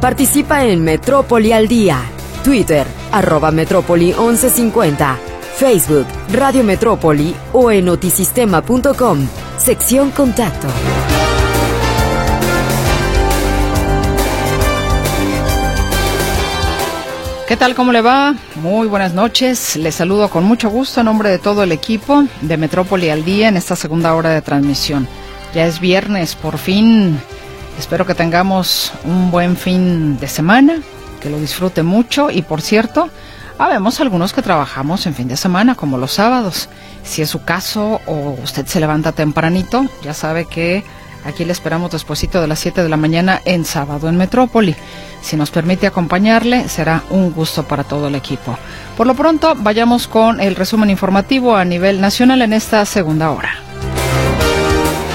Participa en Metrópoli al Día. Twitter, arroba Metrópoli 1150. Facebook, Radio Metrópoli o en notisistema.com. Sección Contacto. ¿Qué tal? ¿Cómo le va? Muy buenas noches. Les saludo con mucho gusto en nombre de todo el equipo de Metrópoli al Día en esta segunda hora de transmisión. Ya es viernes, por fin. Espero que tengamos un buen fin de semana, que lo disfrute mucho y por cierto, habemos algunos que trabajamos en fin de semana, como los sábados. Si es su caso o usted se levanta tempranito, ya sabe que aquí le esperamos despuesito de las 7 de la mañana en sábado en Metrópoli. Si nos permite acompañarle, será un gusto para todo el equipo. Por lo pronto, vayamos con el resumen informativo a nivel nacional en esta segunda hora.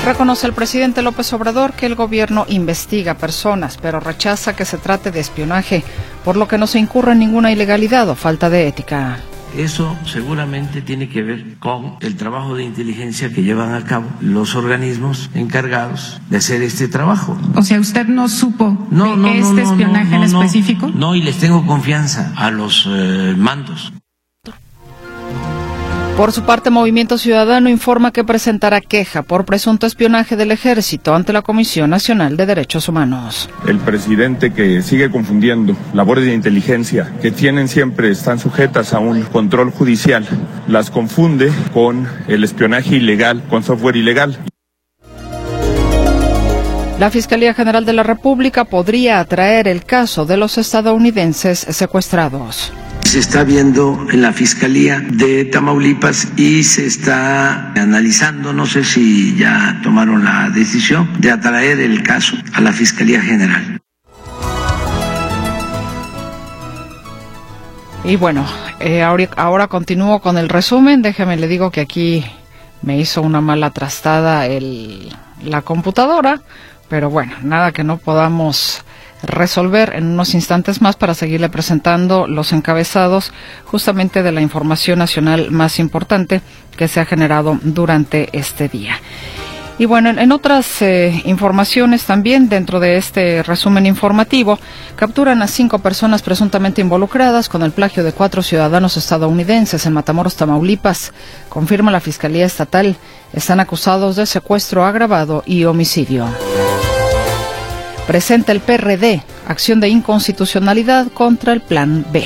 Reconoce el presidente López Obrador que el gobierno investiga personas, pero rechaza que se trate de espionaje, por lo que no se incurre en ninguna ilegalidad o falta de ética. Eso seguramente tiene que ver con el trabajo de inteligencia que llevan a cabo los organismos encargados de hacer este trabajo. O sea, ¿usted no supo no, de no, este no, espionaje no, en no, específico? No, y les tengo confianza a los eh, mandos. Por su parte, Movimiento Ciudadano informa que presentará queja por presunto espionaje del ejército ante la Comisión Nacional de Derechos Humanos. El presidente que sigue confundiendo labores de inteligencia que tienen siempre, están sujetas a un control judicial, las confunde con el espionaje ilegal, con software ilegal. La Fiscalía General de la República podría atraer el caso de los estadounidenses secuestrados. Se está viendo en la Fiscalía de Tamaulipas y se está analizando, no sé si ya tomaron la decisión, de atraer el caso a la Fiscalía General. Y bueno, eh, ahora, continúo con el resumen. Déjeme le digo que aquí me hizo una mala trastada el, la computadora, pero bueno, nada que no podamos resolver en unos instantes más para seguirle presentando los encabezados justamente de la información nacional más importante que se ha generado durante este día. Y bueno, en, otras eh, informaciones también, dentro de este resumen informativo, capturan a cinco personas presuntamente involucradas con el plagio de cuatro ciudadanos estadounidenses en Matamoros, Tamaulipas. Confirma la Fiscalía Estatal. Están acusados de secuestro agravado y homicidio. Presenta el PRD acción de inconstitucionalidad contra el Plan B.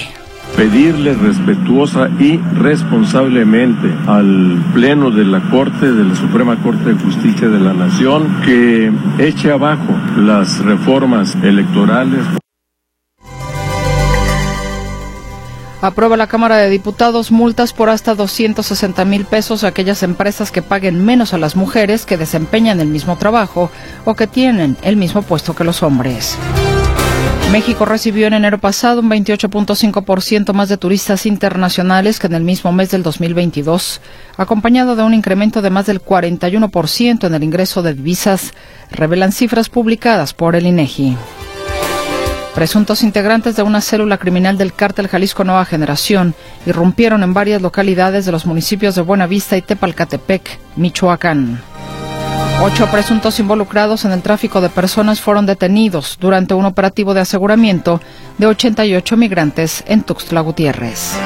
pedirle respetuosa y responsablemente al Pleno de la Corte, de la Suprema Corte de Justicia de la Nación, que eche abajo las reformas electorales. Aprueba la Cámara de Diputados multas por hasta 260 mil pesos a aquellas empresas que paguen menos a las mujeres que desempeñan el mismo trabajo o que tienen el mismo puesto que los hombres. México recibió en enero pasado un 28.5% más de turistas internacionales que en el mismo mes del 2022, acompañado de un incremento de más del 41% en el ingreso de divisas, revelan cifras publicadas por el INEGI. Presuntos integrantes de una célula criminal del cártel Jalisco Nueva Generación irrumpieron en varias localidades de los municipios de Buenavista y Tepalcatepec, Michoacán. Ocho presuntos involucrados en el tráfico de personas fueron detenidos durante un operativo de aseguramiento de 88 migrantes en Tuxtla Gutiérrez.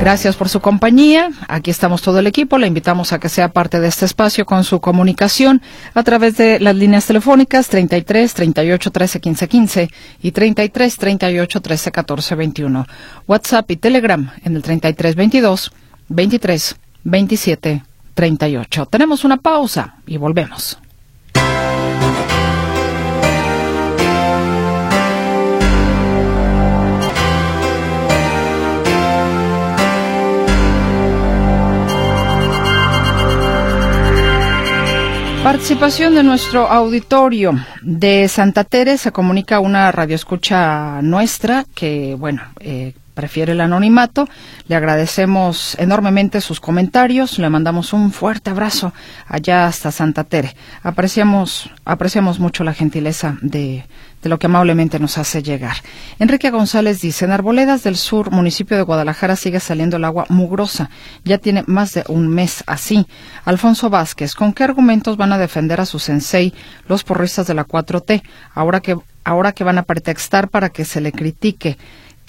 Gracias por su compañía. Aquí estamos todo el equipo. Le invitamos a que sea parte de este espacio con su comunicación a través de las líneas telefónicas 33 38 13 15 15 y 33 38 13 14 21. WhatsApp y Telegram en el 33 22 23 27 38. Tenemos una pausa y volvemos. Participación de nuestro auditorio de Santa Tere. Se comunica una radioescucha nuestra que, bueno, eh, prefiere el anonimato. Le agradecemos enormemente sus comentarios. Le mandamos un fuerte abrazo allá hasta Santa Tere. Apreciamos, apreciamos mucho la gentileza de, de lo que amablemente nos hace llegar. Enrique González dice, en Arboledas del Sur, municipio de Guadalajara, sigue saliendo el agua mugrosa. Ya tiene más de un mes así. Alfonso Vázquez, ¿con qué argumentos van a defender a su sensei los porristas de la 4T? Ahora que ahora que van a pretextar para que se le critique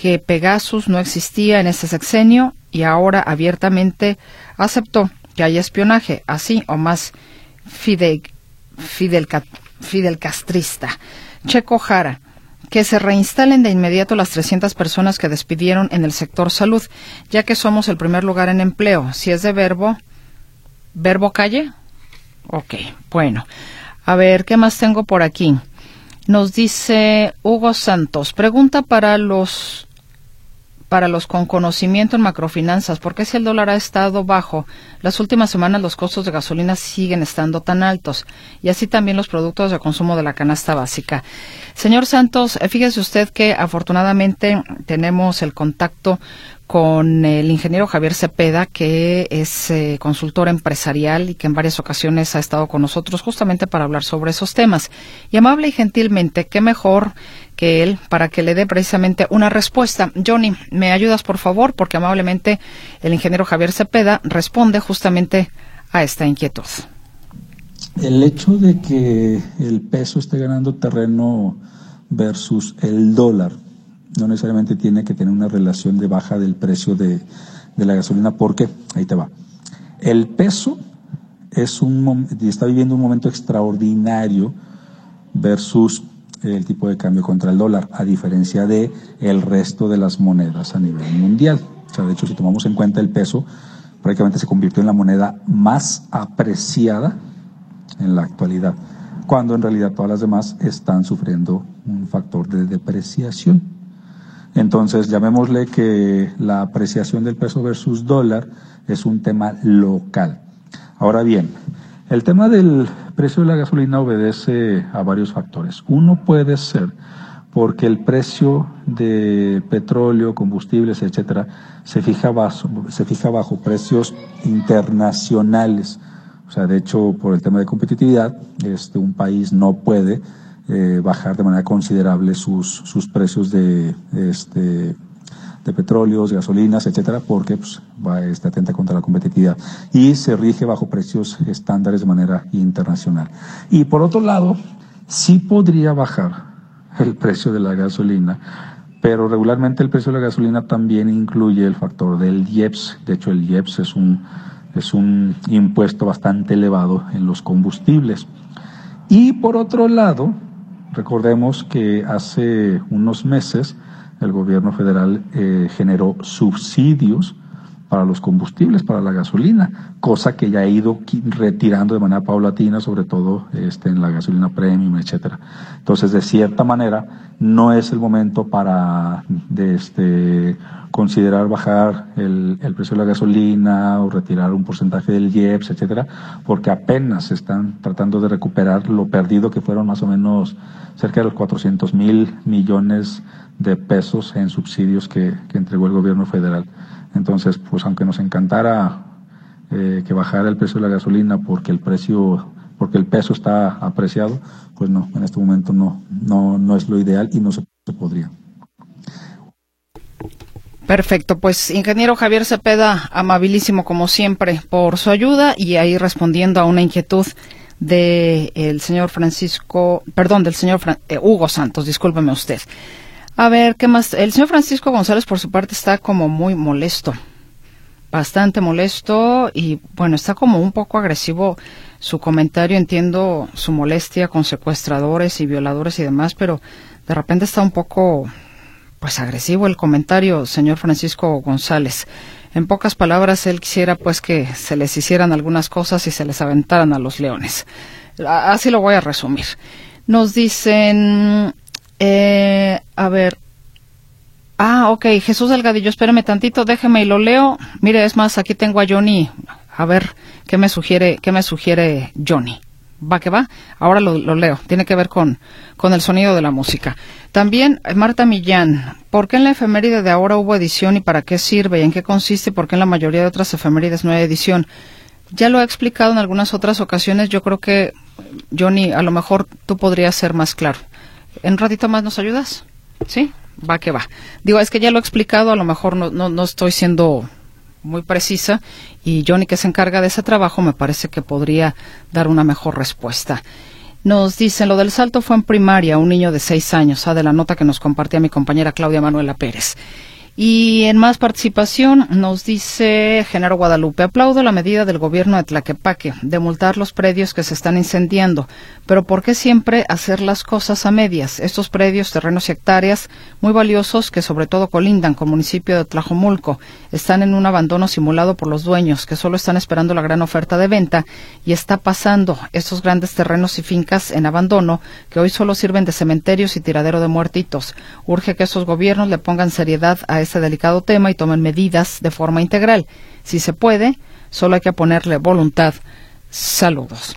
que Pegasus no existía en ese sexenio y ahora abiertamente aceptó que hay espionaje, así o más fidel, fidel, fidel castrista. Checo Jara, que se reinstalen de inmediato las 300 personas que despidieron en el sector salud, ya que somos el primer lugar en empleo. Si es de verbo, verbo calle. Ok, bueno. A ver, ¿qué más tengo por aquí? Nos dice Hugo Santos, pregunta para los para los con conocimiento en macrofinanzas, ¿por qué si el dólar ha estado bajo, las últimas semanas los costos de gasolina siguen estando tan altos? Y así también los productos de consumo de la canasta básica. Señor Santos, fíjese usted que afortunadamente tenemos el contacto con el ingeniero Javier Cepeda, que es eh, consultor empresarial y que en varias ocasiones ha estado con nosotros justamente para hablar sobre esos temas. Y amable y gentilmente, qué mejor que él para que le dé precisamente una respuesta. Johnny, ¿me ayudas por favor? Porque amablemente el ingeniero Javier Cepeda responde justamente a esta inquietud. El hecho de que el peso esté ganando terreno versus el dólar no necesariamente tiene que tener una relación de baja del precio de, la gasolina, porque, ahí te va, el peso es un, está viviendo un momento extraordinario versus el tipo de cambio contra el dólar, a diferencia de el resto de las monedas a nivel mundial. O sea, de hecho, si tomamos en cuenta el peso, prácticamente se convirtió en la moneda más apreciada en la actualidad, cuando en realidad todas las demás están sufriendo un factor de depreciación. Entonces, llamémosle que la apreciación del peso versus dólar es un tema local. Ahora bien, el tema del precio de la gasolina obedece a varios factores. Uno puede ser porque el precio de petróleo, combustibles, etcétera, se fija bajo, se fija bajo precios internacionales. O sea, de hecho, por el tema de competitividad, este, un país no puede eh, bajar de manera considerable sus, sus precios de, este, de petróleos, gasolinas, etcétera, porque pues, va, está atenta contra la competitividad y se rige bajo precios estándares de manera internacional. Y por otro lado, sí podría bajar el precio de la gasolina, pero regularmente el precio de la gasolina también incluye el factor del IEPS. De hecho, el IEPS es un, es un impuesto bastante elevado en los combustibles. Y por otro lado, Recordemos que hace unos meses el gobierno federal eh, generó subsidios para los combustibles, para la gasolina, cosa que ya ha ido retirando de manera paulatina, sobre todo este, en la gasolina premium, etcétera. Entonces, de cierta manera, no es el momento para este, considerar bajar el, precio de la gasolina o retirar un porcentaje del IEPS, etcétera, porque apenas están tratando de recuperar lo perdido que fueron más o menos cerca de los 400 mil millones de pesos en subsidios que entregó el gobierno federal. Entonces, pues aunque nos encantara eh, que bajara el precio de la gasolina porque el precio, porque el peso está apreciado, pues no, en este momento no, no, no es lo ideal y no se, podría. Perfecto, pues ingeniero Javier Cepeda, amabilísimo como siempre por su ayuda y ahí respondiendo a una inquietud del señor Francisco, perdón, del señor eh, Hugo Santos, discúlpeme usted. A ver, ¿qué más? El señor Francisco González, por su parte, está como muy molesto, bastante molesto y, bueno, está como un poco agresivo su comentario. Entiendo su molestia con secuestradores y violadores y demás, pero de repente está un poco, pues, agresivo el comentario, señor Francisco González. En pocas palabras, él quisiera, pues, que se les hicieran algunas cosas y se les aventaran a los leones. Así lo voy a resumir. Nos dicen eh, a ver. Ah, ok, Jesús Delgadillo, espérame tantito, déjeme y lo leo. Mire, es más, aquí tengo a Johnny. A ver, ¿qué me sugiere, qué me sugiere Johnny? Va que va. Ahora lo, leo. Tiene que ver con, con el sonido de la música. También eh, Marta Millán. ¿Por qué en la efeméride de ahora hubo edición y para qué sirve y en qué consiste? ¿Por qué en la mayoría de otras efemérides no hay edición? Ya lo he explicado en algunas otras ocasiones. Yo creo que, Johnny, a lo mejor tú podrías ser más claro. ¿En ratito más nos ayudas? ¿Sí? Va que va. Digo, es que ya lo he explicado, a lo mejor no, no, no estoy siendo muy precisa y Johnny que se encarga de ese trabajo me parece que podría dar una mejor respuesta. Nos dicen, lo del salto fue en primaria, un niño de seis años, ah, de la nota que nos compartía mi compañera Claudia Manuela Pérez. Y en más participación nos dice Genaro Guadalupe, aplaudo la medida del gobierno de Tlaquepaque de multar los predios que se están incendiando, pero ¿por qué siempre hacer las cosas a medias? Estos predios, terrenos y hectáreas muy valiosos que sobre todo colindan con el municipio de Tlajomulco, están en un abandono simulado por los dueños que solo están esperando la gran oferta de venta y está pasando estos grandes terrenos y fincas en abandono que hoy solo sirven de cementerios y tiradero de muertitos. Urge que esos gobiernos le pongan seriedad a este delicado tema y tomen medidas de forma integral. Si se puede, solo hay que ponerle voluntad. Saludos.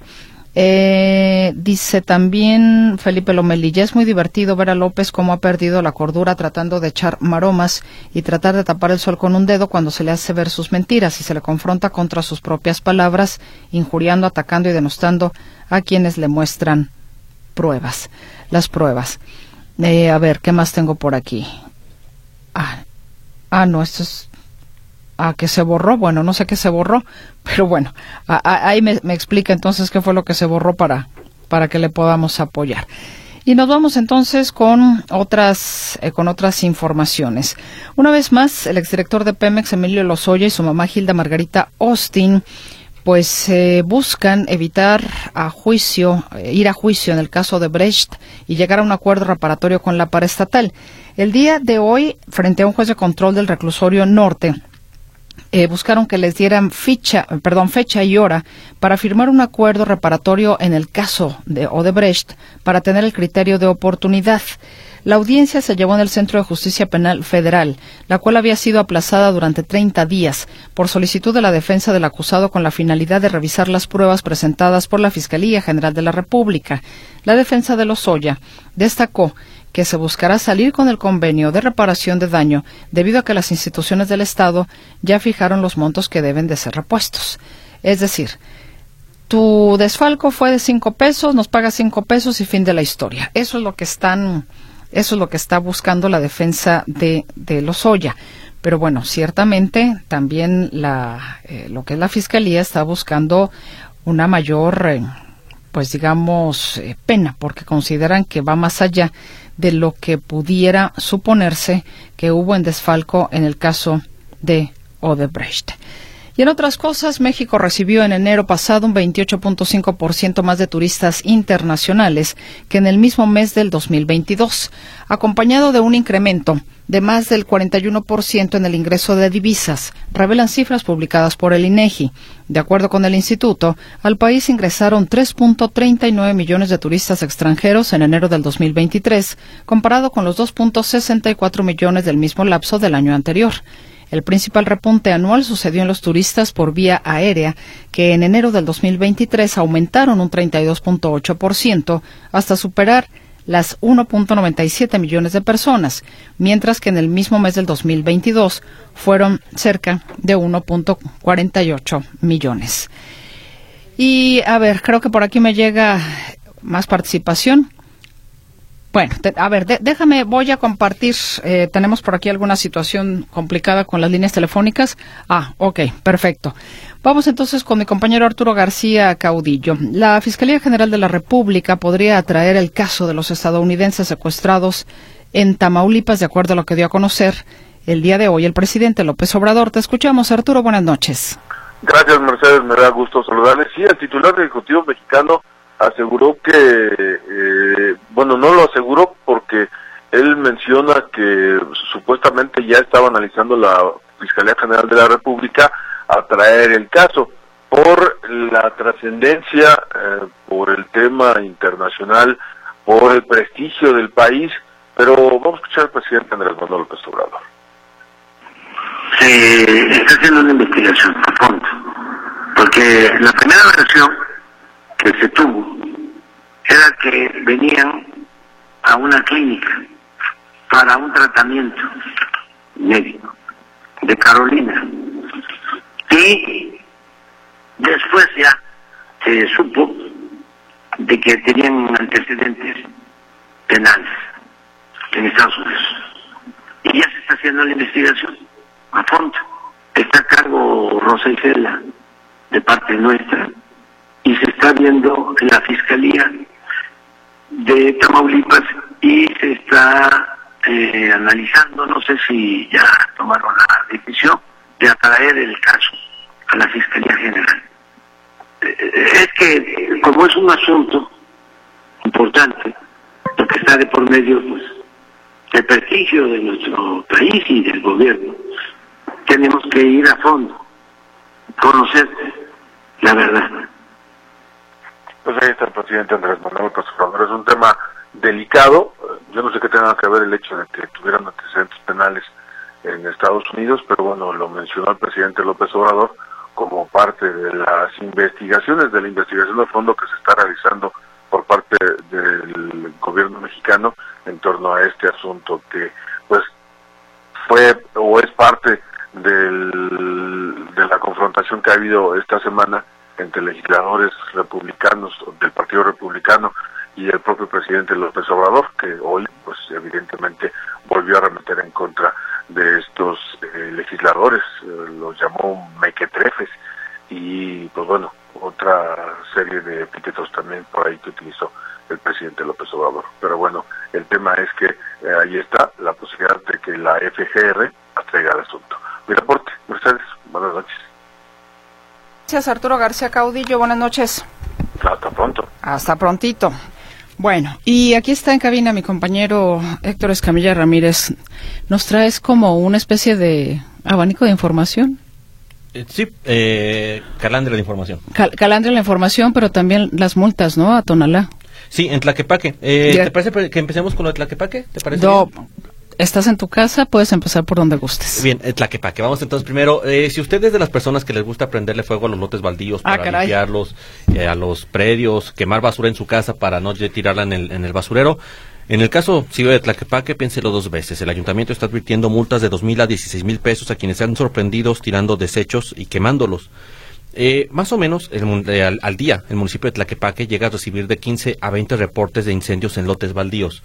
Eh, dice también Felipe Lomelilla, es muy divertido ver a López cómo ha perdido la cordura tratando de echar maromas y tratar de tapar el sol con un dedo cuando se le hace ver sus mentiras y se le confronta contra sus propias palabras, injuriando, atacando y denostando a quienes le muestran pruebas. Las pruebas. Eh, a ver, ¿qué más tengo por aquí? Ah, ah, no, esto es a ah, que se borró, bueno, no sé qué se borró, pero bueno, ahí me, explica entonces qué fue lo que se borró para, para que le podamos apoyar. Y nos vamos entonces con otras, eh, con otras informaciones. Una vez más, el exdirector de Pemex, Emilio Lozoya, y su mamá Hilda Margarita Austin, pues eh, buscan evitar a juicio, eh, ir a juicio en el caso de Brecht y llegar a un acuerdo reparatorio con la paraestatal. El día de hoy, frente a un juez de control del reclusorio norte, eh, buscaron que les dieran ficha, perdón, fecha y hora para firmar un acuerdo reparatorio en el caso de Odebrecht para tener el criterio de oportunidad. La audiencia se llevó en el Centro de Justicia Penal Federal, la cual había sido aplazada durante 30 días por solicitud de la defensa del acusado con la finalidad de revisar las pruebas presentadas por la Fiscalía General de la República. La defensa de Lozoya destacó que se buscará salir con el convenio de reparación de daño debido a que las instituciones del Estado ya fijaron los montos que deben de ser repuestos. Es decir, tu desfalco fue de cinco pesos, nos pagas cinco pesos y fin de la historia. Eso es lo que están, eso es lo que está buscando la defensa de, de Lozoya. Pero bueno, ciertamente también la, eh, lo que es la fiscalía está buscando una mayor, eh, pues digamos, eh, pena, porque consideran que va más allá de lo que pudiera suponerse que hubo en desfalco en el caso de Odebrecht. Y en otras cosas, México recibió en enero pasado un 28.5% más de turistas internacionales que en el mismo mes del 2022, acompañado de un incremento de más del 41% en el ingreso de divisas, revelan cifras publicadas por el INEGI. De acuerdo con el instituto, al país ingresaron 3.39 millones de turistas extranjeros en enero del 2023, comparado con los 2.64 millones del mismo lapso del año anterior. El principal repunte anual sucedió en los turistas por vía aérea, que en enero del 2023 aumentaron un 32.8% hasta superar las 1.97 millones de personas, mientras que en el mismo mes del 2022 fueron cerca de 1.48 millones. Y a ver, creo que por aquí me llega más participación. Bueno, a ver, déjame, voy a compartir, eh, tenemos por aquí alguna situación complicada con las líneas telefónicas. Ah, ok, perfecto. Vamos entonces con mi compañero Arturo García Caudillo. La Fiscalía General de la República podría atraer el caso de los estadounidenses secuestrados en Tamaulipas, de acuerdo a lo que dio a conocer el día de hoy el presidente López Obrador. Te escuchamos, Arturo, buenas noches. Gracias, Mercedes, me da gusto saludarles. Sí, el titular del Ejecutivo mexicano aseguró que, eh, bueno, no lo aseguró porque él menciona que supuestamente ya estaba analizando la Fiscalía General de la República a traer el caso por la trascendencia, eh, por el tema internacional, por el prestigio del país, pero vamos a escuchar al presidente Andrés Manuel López Obrador. Se está haciendo una investigación fondo, porque la primera versión que se tuvo era que venían a una clínica para un tratamiento médico de Carolina. Y después ya se supo de que tenían antecedentes penales en Estados Unidos. Y ya se está haciendo la investigación a fondo. Está a cargo Rosa Isela de parte nuestra está viendo en la fiscalía de Tamaulipas y se está eh, analizando, no sé si ya tomaron la decisión de atraer el caso a la Fiscalía General. Eh, es que como es un asunto importante, porque está de por medio pues, el prestigio de nuestro país y del gobierno, tenemos que ir a fondo, conocer la verdad. Pues ahí está el presidente Andrés Manuel López. Es un tema delicado. Yo no sé qué tenga que ver el hecho de que tuvieran antecedentes penales en Estados Unidos, pero bueno, lo mencionó el presidente López Obrador como parte de las investigaciones, de la investigación de fondo que se está realizando por parte del gobierno mexicano en torno a este asunto que pues fue o es parte del, de la confrontación que ha habido esta semana entre legisladores republicanos del Partido Republicano y el propio presidente López Obrador, que hoy, pues evidentemente, volvió a remeter en contra de estos eh, legisladores, eh, los llamó mequetrefes, y pues bueno, otra serie de epítetos también por ahí que utilizó el presidente López Obrador. Pero bueno, el tema es que eh, ahí está la posibilidad de que la FGR atraiga el asunto. Mi reporte, Mercedes, buenas noches. Gracias, Arturo García Caudillo. Buenas noches. Hasta pronto. Hasta prontito. Bueno, y aquí está en cabina mi compañero Héctor Escamilla Ramírez. ¿Nos traes como una especie de abanico de información? Eh, sí, eh, calandria de información. Cal calandria la información, pero también las multas, ¿no? A Tonalá. Sí, en Tlaquepaque. Eh, ¿Te parece que empecemos con lo de Tlaquepaque? ¿Te parece? No, estás en tu casa, puedes empezar por donde gustes. Bien, Tlaquepaque. Vamos entonces primero, eh, si usted es de las personas que les gusta prenderle fuego a los lotes baldíos Ah, para caray. limpiarlos, eh, a los predios, quemar basura en su casa para no tirarla en el, en el basurero, en el caso si de Tlaquepaque, piénselo dos veces. El ayuntamiento está advirtiendo multas de dos mil a dieciséis mil pesos a quienes sean sorprendidos tirando desechos y quemándolos. Eh, más o menos el eh, al, al día, el municipio de Tlaquepaque llega a recibir de 15 a 20 reportes de incendios en lotes baldíos.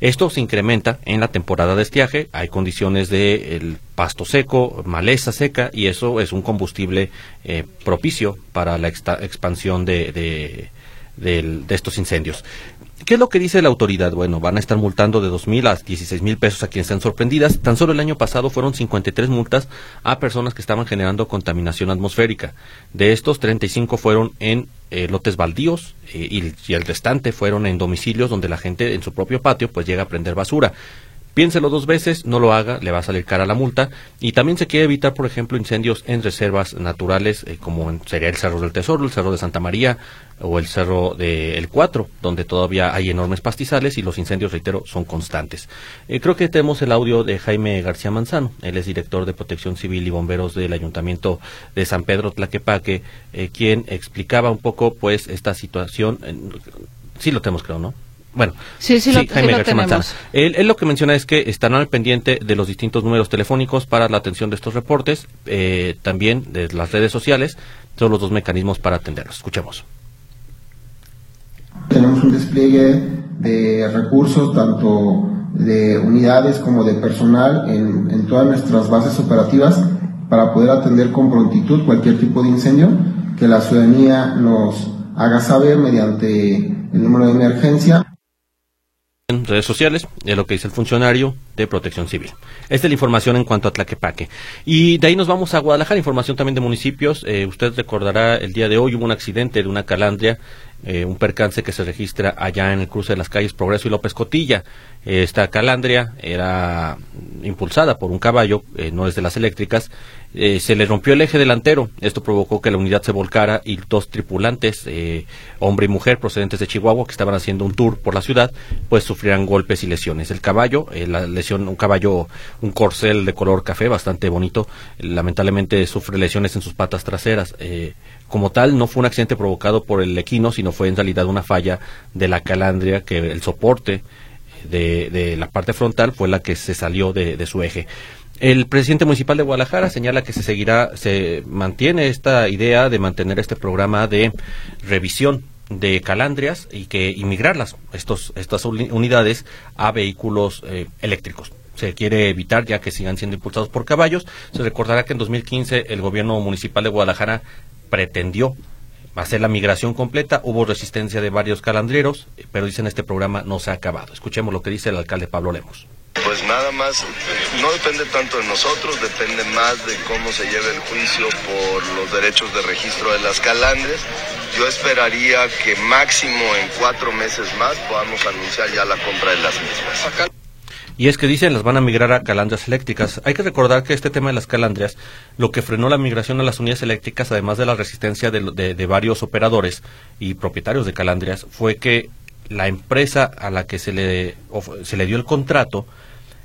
Esto se incrementa en la temporada de estiaje, hay condiciones de el pasto seco, maleza seca y eso es un combustible eh, propicio para la expansión de, de estos incendios. ¿Qué es lo que dice la autoridad? Bueno, van a estar multando de 2.000 a 16.000 pesos a quienes sean sorprendidas. Tan solo el año pasado fueron 53 multas a personas que estaban generando contaminación atmosférica. De estos, 35 fueron en eh, lotes baldíos eh, y, y el restante fueron en domicilios donde la gente en su propio patio pues llega a prender basura. Piénselo dos veces, no lo haga, le va a salir cara la multa. Y también se quiere evitar, por ejemplo, incendios en reservas naturales, eh, como sería el Cerro del Tesoro, el Cerro de Santa María o el Cerro del Cuatro, donde todavía hay enormes pastizales y los incendios, reitero, son constantes. Eh, creo que tenemos el audio de Jaime García Manzano, él es director de Protección Civil y Bomberos del Ayuntamiento de San Pedro Tlaquepaque, eh, quien explicaba un poco, pues, esta situación. sí lo tenemos, creo, ¿no? Bueno, Sí, sí lo- sí Jaime lo García tenemos. Manzano. Él, él lo que menciona es que estarán al pendiente de los distintos números telefónicos para la atención de estos reportes, eh, también de las redes sociales, son los dos mecanismos para atenderlos. Escuchemos. Tenemos un despliegue de recursos, tanto de unidades como de personal, en, en todas nuestras bases operativas para poder atender con prontitud cualquier tipo de incendio que la ciudadanía nos haga saber mediante el número de emergencia. En redes sociales, es lo que dice el funcionario de Protección Civil. Esta es la información en cuanto a Tlaquepaque. Y de ahí nos vamos a Guadalajara, información también de municipios. Eh, usted recordará, el día de hoy hubo un accidente de una calandria, eh, un percance que se registra allá en el cruce de las calles Progreso y López Cotilla. Esta calandria era impulsada por un caballo, eh, no es de las eléctricas, se le rompió el eje delantero. Esto provocó que la unidad se volcara y dos tripulantes, hombre y mujer procedentes de Chihuahua, que estaban haciendo un tour por la ciudad, pues sufrieran golpes y lesiones. El caballo, la un caballo, un corcel de color café, bastante bonito, eh, lamentablemente sufre lesiones en sus patas traseras. Eh, como tal, no fue un accidente provocado por el equino, sino fue en realidad una falla de la calandria, que el soporte de, de la parte frontal fue la que se salió de, de su eje. El presidente municipal de Guadalajara señala que se seguirá, se mantiene esta idea de mantener este programa de revisión de calandrias y que imigrarlas, estos, estas uni- unidades, a vehículos eh, eléctricos. Se quiere evitar ya que sigan siendo impulsados por caballos. Se recordará que en 2015 el gobierno municipal de Guadalajara pretendió hacer la migración completa. Hubo resistencia de varios calandreros, pero dicen este programa no se ha acabado. Escuchemos lo que dice el alcalde Pablo Lemos. Pues nada más, no depende tanto de nosotros, depende más de cómo se lleve el juicio por los derechos de registro de las calandres. Yo esperaría que máximo en cuatro meses más podamos anunciar ya la compra de las mismas. Y es que dicen las van a migrar a calandrias eléctricas. Hay que recordar que este tema de las calandrias, lo que frenó la migración a las unidades eléctricas, además de la resistencia de, varios operadores y propietarios de calandrias, fue que la empresa a la que se le, se le dio el contrato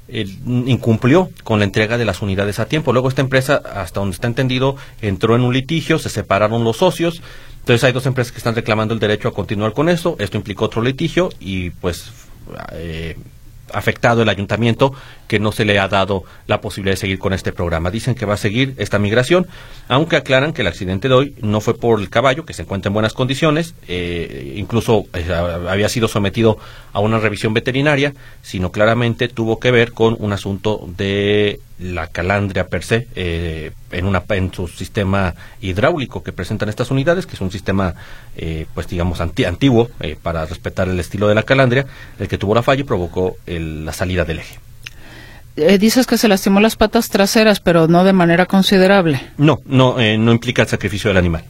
incumplió con la entrega de las unidades a tiempo. Luego esta empresa, hasta donde está entendido, entró en un litigio, se separaron los socios. Entonces hay dos empresas que están reclamando el derecho a continuar con esto. Esto implicó otro litigio y pues eh, afectado el ayuntamiento que no se le ha dado la posibilidad de seguir con este programa. Dicen que va a seguir esta migración, aunque aclaran que el accidente de hoy no fue por el caballo, que se encuentra en buenas condiciones, eh, incluso eh, había sido sometido a una revisión veterinaria, sino claramente tuvo que ver con un asunto de la calandria per se eh, en, una, en su sistema hidráulico que presentan estas unidades, que es un sistema, eh, pues digamos, antiguo eh, para respetar el estilo de la calandria, el que tuvo la falla y provocó la salida del eje. Dices que se lastimó las patas traseras, pero no de manera considerable. No, no, no implica el sacrificio del animal.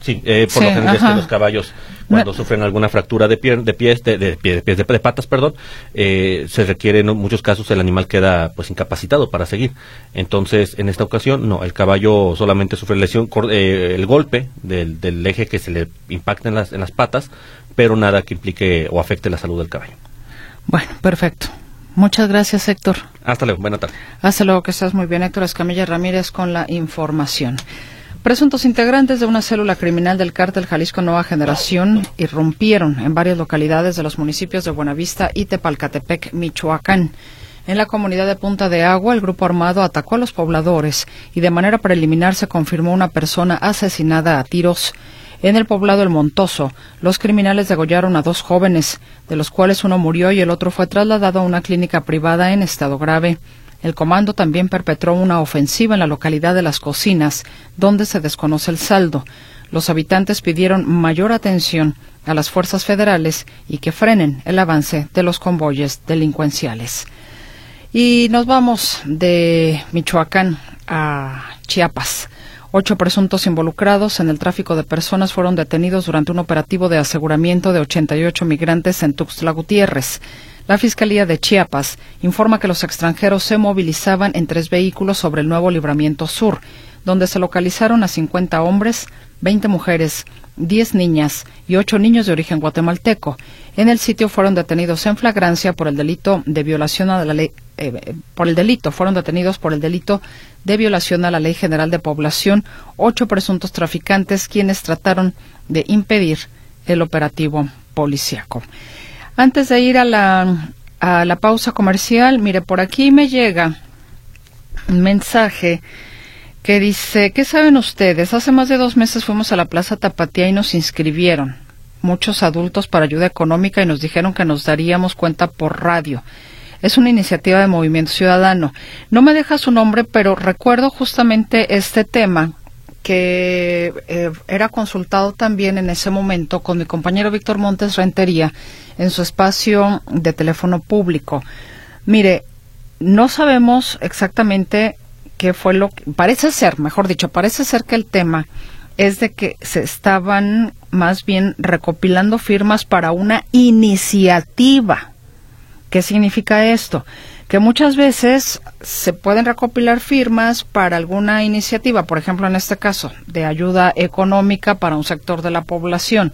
Sí, por lo general es que los caballos cuando sufren alguna fractura de, de pies, de, de, pies, de, patas, perdón, eh, se requiere en muchos casos el animal queda pues incapacitado para seguir. Entonces, en esta ocasión, no, el caballo solamente sufre lesión, eh, el golpe del, del, eje que se le impacta en las, en las patas, pero nada que implique o afecte la salud del caballo. Bueno, perfecto. Muchas gracias, Héctor. Hasta luego, buena tarde. Hasta luego, que estás muy bien, Héctor Escamilla Ramírez, con la información. Presuntos integrantes de una célula criminal del cártel Jalisco Nueva Generación irrumpieron en varias localidades de los municipios de Buenavista y Tepalcatepec, Michoacán. En la comunidad de Punta de Agua, el grupo armado atacó a los pobladores y de manera preliminar se confirmó una persona asesinada a tiros. En el poblado El Montoso, los criminales degollaron a dos jóvenes, de los cuales uno murió y el otro fue trasladado a una clínica privada en estado grave. El comando también perpetró una ofensiva en la localidad de Las Cocinas, donde se desconoce el saldo. Los habitantes pidieron mayor atención a las fuerzas federales y que frenen el avance de los convoyes delincuenciales. Y nos vamos de Michoacán a Chiapas. Ocho presuntos involucrados en el tráfico de personas fueron detenidos durante un operativo de aseguramiento de 88 migrantes en Tuxtla Gutiérrez. La Fiscalía de Chiapas informa que los extranjeros se movilizaban en tres vehículos sobre el nuevo libramiento sur, donde se localizaron a 50 hombres, 20 mujeres, 10 niñas y 8 niños de origen guatemalteco. En el sitio fueron detenidos en flagrancia por el delito de violación a la ley eh, por el delito fueron detenidos por el delito de violación a la Ley General de Población ocho presuntos traficantes quienes trataron de impedir el operativo policiaco. Antes de ir a la, a la pausa comercial, mire, por aquí me llega un mensaje que dice, ¿qué saben ustedes? Hace más de dos meses fuimos a la Plaza Tapatía y nos inscribieron muchos adultos para ayuda económica y nos dijeron que nos daríamos cuenta por radio. Es una iniciativa de Movimiento Ciudadano. No me deja su nombre, pero recuerdo justamente este tema que eh, era consultado también en ese momento con mi compañero Víctor Montes Rentería en su espacio de teléfono público. Mire, no sabemos exactamente qué fue lo que parece ser, mejor dicho, parece ser que el tema es de que se estaban más bien recopilando firmas para una iniciativa. ¿Qué significa esto? que muchas veces se pueden recopilar firmas para alguna iniciativa, por ejemplo, en este caso, de ayuda económica para un sector de la población,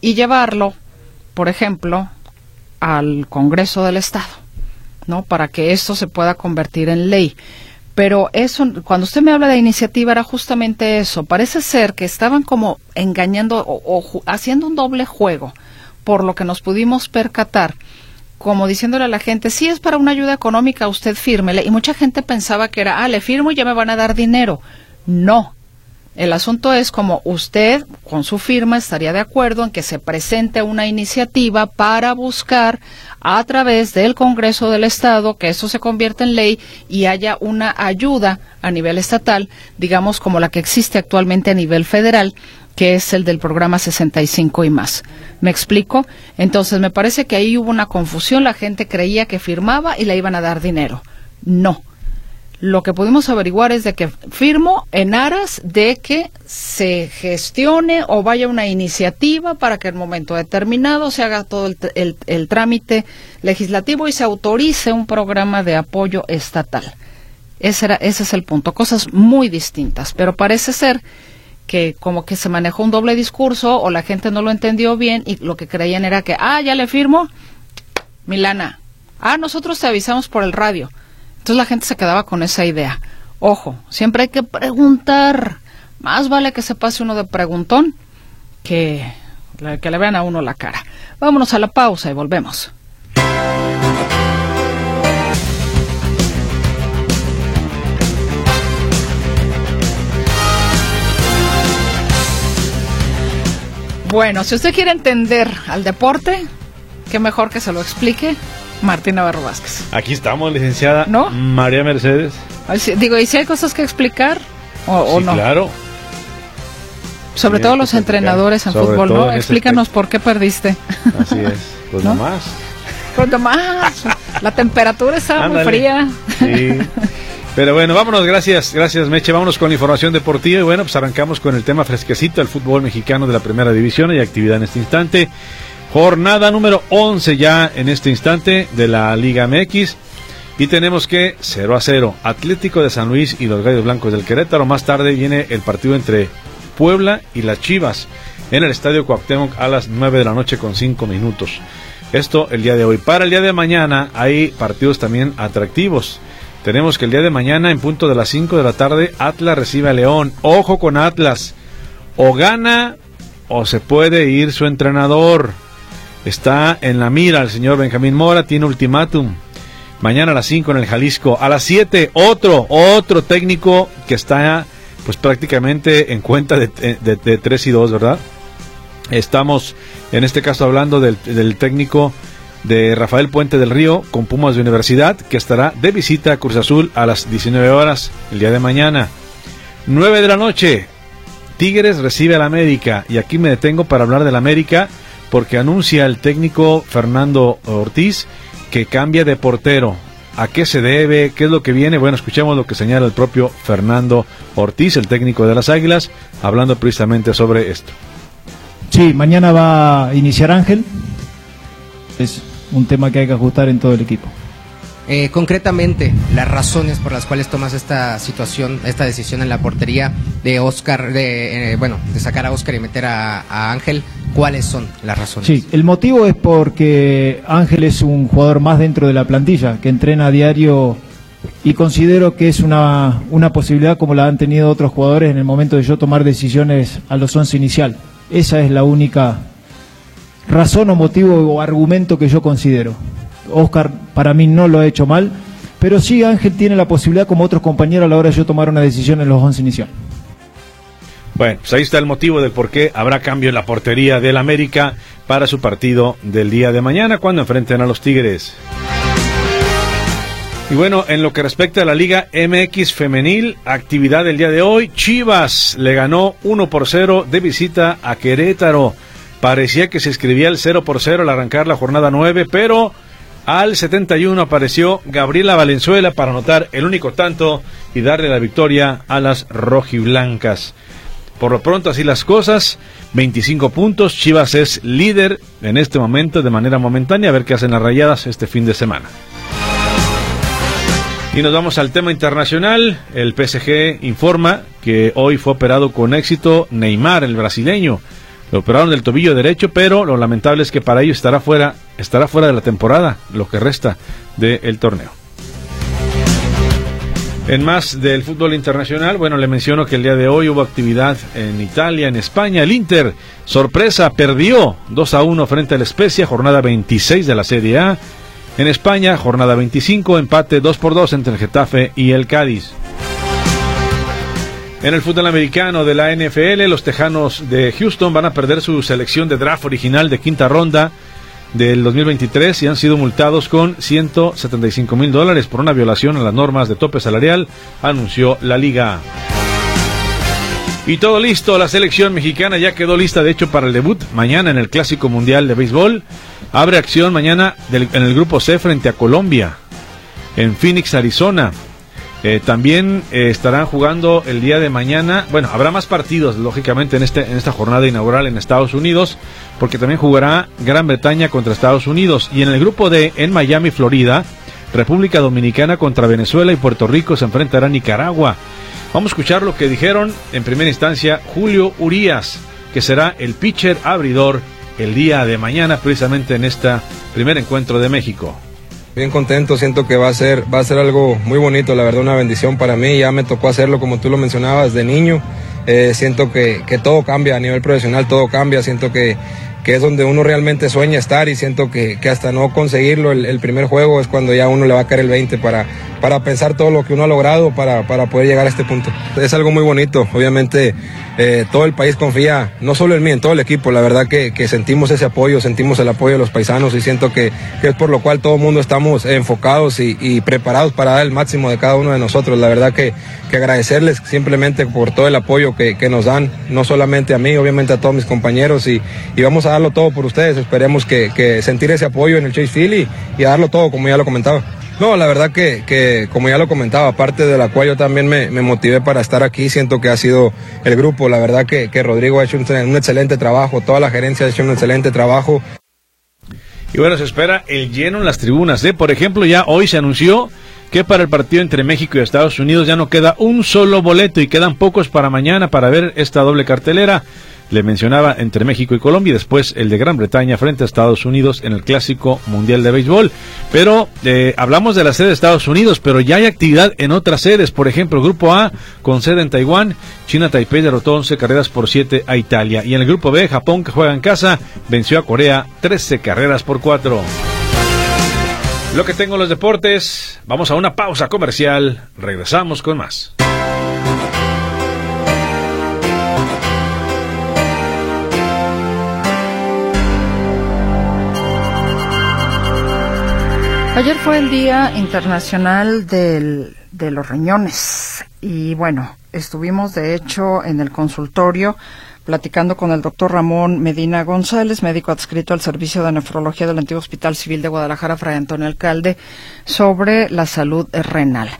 y llevarlo, por ejemplo, al Congreso del Estado, ¿no? Para que esto se pueda convertir en ley. Pero eso, cuando usted me habla de iniciativa, era justamente eso. Parece ser que estaban como engañando o, o haciendo un doble juego, por lo que nos pudimos percatar como diciéndole a la gente, si es para una ayuda económica, usted fírmele. Y mucha gente pensaba que era, ah, le firmo y ya me van a dar dinero. No. El asunto es como usted, con su firma, estaría de acuerdo en que se presente una iniciativa para buscar a través del Congreso del Estado que eso se convierta en ley y haya una ayuda a nivel estatal, digamos como la que existe actualmente a nivel federal, que es el del programa 65 y más. ¿Me explico? Entonces, me parece que ahí hubo una confusión. La gente creía que firmaba y le iban a dar dinero. No. Lo que pudimos averiguar es de que firmo en aras de que se gestione o vaya una iniciativa para que en momento determinado se haga todo el, el trámite legislativo y se autorice un programa de apoyo estatal. Ese, era, ese es el punto. Cosas muy distintas. Pero parece ser que como que se manejó un doble discurso o la gente no lo entendió bien y lo que creían era que, ah, ya le firmo, Milana, ah, nosotros te avisamos por el radio. Entonces la gente se quedaba con esa idea. Ojo, siempre hay que preguntar. Más vale que se pase uno de preguntón que, que le vean a uno la cara. Vámonos a la pausa y volvemos. Bueno, si usted quiere entender al deporte, qué mejor que se lo explique Martín Navarro Vázquez. Aquí estamos, licenciada. ¿No? María Mercedes. Digo, ¿y si hay cosas que explicar o, sí, no? claro. Sobre todo los entrenadores en fútbol, ¿no? Explícanos por qué perdiste. Así es, pues ¿No? nomás. Pues nomás. La temperatura está muy fría. Sí. Pero bueno, vámonos, gracias, gracias Meche, vámonos con la información deportiva y bueno, pues arrancamos con el tema fresquecito, el fútbol mexicano de la primera división y actividad en este instante. Jornada número 11 ya en este instante de la Liga MX y tenemos que 0 a 0, Atlético de San Luis y los Gallos Blancos del Querétaro. Más tarde viene el partido entre Puebla y las Chivas en el Estadio Cuauhtémoc a las 9 de la noche con 5 minutos. Esto el día de hoy. Para el día de mañana hay partidos también atractivos. Tenemos que el día de mañana, en punto de las 5 de la tarde, Atlas recibe a León. Ojo con Atlas. O gana o se puede ir su entrenador. Está en la mira el señor Benjamín Mora, tiene ultimátum. Mañana a las 5 en el Jalisco. A las 7, otro, otro técnico que está pues prácticamente en cuenta de, de, 3 y 2, ¿verdad? Estamos en este caso hablando del técnico de Rafael Puente del Río con Pumas de Universidad, que estará de visita a Cruz Azul a las 19 horas el día de mañana. 9 de la noche, Tigres recibe al América, y aquí me detengo para hablar del América, porque anuncia el técnico Fernando Ortiz que cambia de portero. ¿A qué se debe? ¿Qué es lo que viene? Bueno, escuchemos lo que señala el propio Fernando Ortiz, el técnico de las Águilas, hablando precisamente sobre esto. Sí, mañana va a iniciar Ángel. Es un tema que hay que ajustar en todo el equipo. Eh, concretamente, las razones por las cuales tomas esta situación, esta decisión en la portería de Oscar, de eh, bueno, de sacar a Oscar y meter a, Ángel, ¿cuáles son las razones? Sí, el motivo es porque Ángel es un jugador más dentro de la plantilla, que entrena a diario y considero que es una, una posibilidad como la han tenido otros jugadores en el momento de yo tomar decisiones a los 11 inicial. Esa es la única razón o motivo o argumento que yo considero. Oscar para mí no lo ha hecho mal, pero sí Ángel tiene la posibilidad como otros compañeros a la hora de yo tomar una decisión en los 11 inicial. Bueno, pues ahí está el motivo del por qué habrá cambio en la portería del América para su partido del día de mañana cuando enfrenten a los Tigres. Y bueno, en lo que respecta a la Liga MX femenil, actividad del día de hoy, Chivas le ganó 1 por 0 de visita a Querétaro. Parecía que se escribía el 0 por 0 al arrancar la jornada 9, pero al 71 apareció Gabriela Valenzuela para anotar el único tanto y darle la victoria a las rojiblancas. Por lo pronto así las cosas, 25 puntos, Chivas es líder en este momento de manera momentánea, a ver qué hacen las rayadas este fin de semana. Y nos vamos al tema internacional, el PSG informa que hoy fue operado con éxito Neymar, el brasileño. Lo operaron del tobillo derecho, pero lo lamentable es que para ello estará fuera, estará fuera de la temporada, lo que resta del torneo. En más del fútbol internacional, bueno, le menciono que el día de hoy hubo actividad en Italia, en España. El Inter, sorpresa, perdió 2 a 1 frente al Especia, jornada 26 de la Serie A. En España, jornada 25, empate 2 por 2 entre el Getafe y el Cádiz. En el fútbol americano de la NFL, los Tejanos de Houston van a perder su selección de draft original de quinta ronda del 2023 y han sido multados con 175 mil dólares por una violación a las normas de tope salarial, anunció la liga. Y todo listo, la selección mexicana ya quedó lista de hecho para el debut mañana en el Clásico Mundial de Béisbol. Abre acción mañana en el grupo C frente a Colombia, en Phoenix, Arizona. Eh, también eh, estarán jugando el día de mañana. Bueno, habrá más partidos, lógicamente, en, este, en esta jornada inaugural en Estados Unidos, porque también jugará Gran Bretaña contra Estados Unidos. Y en el grupo D, en Miami, Florida, República Dominicana contra Venezuela y Puerto Rico se enfrentará a Nicaragua. Vamos a escuchar lo que dijeron en primera instancia Julio Urías, que será el pitcher abridor el día de mañana, precisamente en este primer encuentro de México. Bien contento, siento que va a ser, va a ser algo muy bonito, la verdad una bendición para mí, ya me tocó hacerlo como tú lo mencionabas de niño, eh, siento que, que, todo cambia a nivel profesional, todo cambia, siento que, que es donde uno realmente sueña estar y siento que, que hasta no conseguirlo el, primer juego es cuando ya uno le va a caer el 20 para, para pensar todo lo que uno ha logrado para, para poder llegar a este punto. Es algo muy bonito, obviamente eh, todo el país confía, no solo en mí, en todo el equipo, la verdad que, sentimos ese apoyo, sentimos el apoyo de los paisanos y siento que, que es por lo cual todo el mundo estamos enfocados y, y, preparados para dar el máximo de cada uno de nosotros. La verdad que, que agradecerles simplemente por todo el apoyo que, que, nos dan, no solamente a mí, obviamente a todos mis compañeros y, y vamos a darlo todo por ustedes. Esperemos que, que sentir ese apoyo en el Chase Field y, y darlo todo, como ya lo comentaba. No, la verdad que, que, como ya lo comentaba, aparte de la cual yo también me, me, motivé para estar aquí, siento que ha sido el grupo, la verdad que, que Rodrigo ha hecho un, un, excelente trabajo, toda la gerencia ha hecho un excelente trabajo. Y bueno, se espera el lleno en las tribunas, ¿eh? Por ejemplo, ya hoy se anunció que para el partido entre México y Estados Unidos ya no queda un solo boleto y quedan pocos para mañana para ver esta doble cartelera le mencionaba entre México y Colombia y después el de Gran Bretaña frente a Estados Unidos en el Clásico Mundial de Béisbol. Pero eh, hablamos de la sede de Estados Unidos, pero ya hay actividad en otras sedes. Por ejemplo, Grupo A con sede en Taiwán, China Taipei derrotó 11 carreras por 7 a Italia. Y en el Grupo B, Japón que juega en casa, venció a Corea 13 carreras por 4. Lo que tengo en los deportes, vamos a una pausa comercial, regresamos con más. Ayer fue el Día Internacional del, de los Riñones y bueno, estuvimos de hecho en el consultorio platicando con el doctor Ramón Medina González, médico adscrito al Servicio de Nefrología del Antiguo Hospital Civil de Guadalajara, Fray Antonio Alcalde, sobre la salud renal.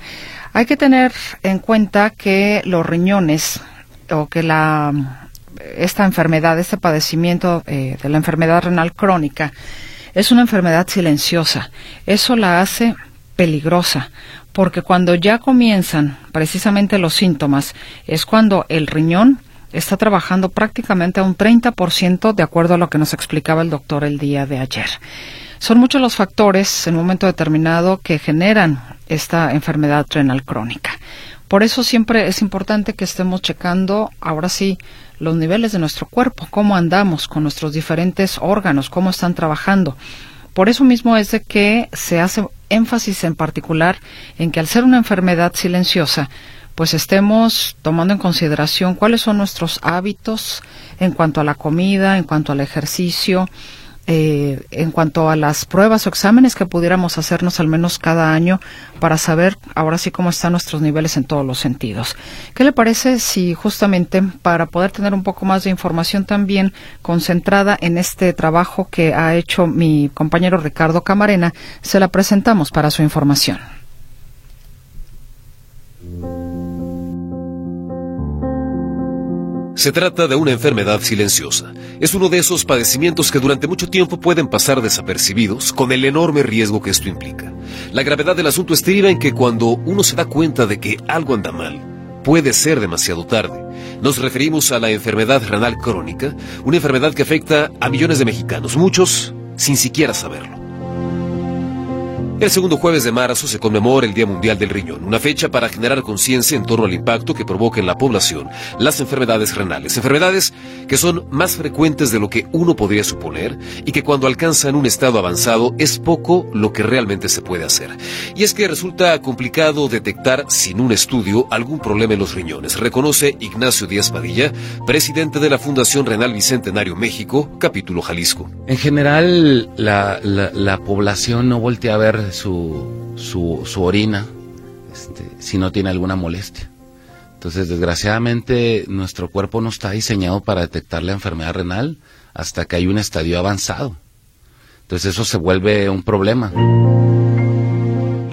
Hay que tener en cuenta que los riñones o que la esta enfermedad, este padecimiento eh, de la enfermedad renal crónica, es una enfermedad silenciosa. Eso la hace peligrosa, porque cuando ya comienzan precisamente los síntomas, es cuando el riñón está trabajando prácticamente a un 30% de acuerdo a lo que nos explicaba el doctor el día de ayer. Son muchos los factores en un momento determinado que generan esta enfermedad renal crónica. Por eso siempre es importante que estemos checando, ahora sí, los niveles de nuestro cuerpo, cómo andamos con nuestros diferentes órganos, cómo están trabajando. Por eso mismo es de que se hace énfasis en particular en que al ser una enfermedad silenciosa, pues estemos tomando en consideración cuáles son nuestros hábitos en cuanto a la comida, en cuanto al ejercicio, eh, en cuanto a las pruebas o exámenes que pudiéramos hacernos al menos cada año para saber ahora sí cómo están nuestros niveles en todos los sentidos. ¿Qué le parece si justamente para poder tener un poco más de información también concentrada en este trabajo que ha hecho mi compañero Ricardo Camarena, se la presentamos para su información? Se trata de una enfermedad silenciosa. Es uno de esos padecimientos que durante mucho tiempo pueden pasar desapercibidos, con el enorme riesgo que esto implica. La gravedad del asunto estriba en que cuando uno se da cuenta de que algo anda mal, puede ser demasiado tarde. Nos referimos a la enfermedad renal crónica, una enfermedad que afecta a millones de mexicanos, muchos sin siquiera saberlo. El segundo jueves de marzo se conmemora el Día Mundial del Riñón, una fecha para generar conciencia en torno al impacto que provoca en la población las enfermedades renales, enfermedades que son más frecuentes de lo que uno podría suponer y que cuando alcanzan un estado avanzado es poco lo que realmente se puede hacer. Y es que resulta complicado detectar sin un estudio algún problema en los riñones, reconoce Ignacio Díaz Padilla, presidente de la Fundación Renal Bicentenario México, capítulo Jalisco. En general, la, la, la población no voltea a ver su, su, orina este, si no tiene alguna molestia. Entonces, desgraciadamente, nuestro cuerpo no está diseñado para detectar la enfermedad renal hasta que hay un estadio avanzado. Entonces, eso se vuelve un problema.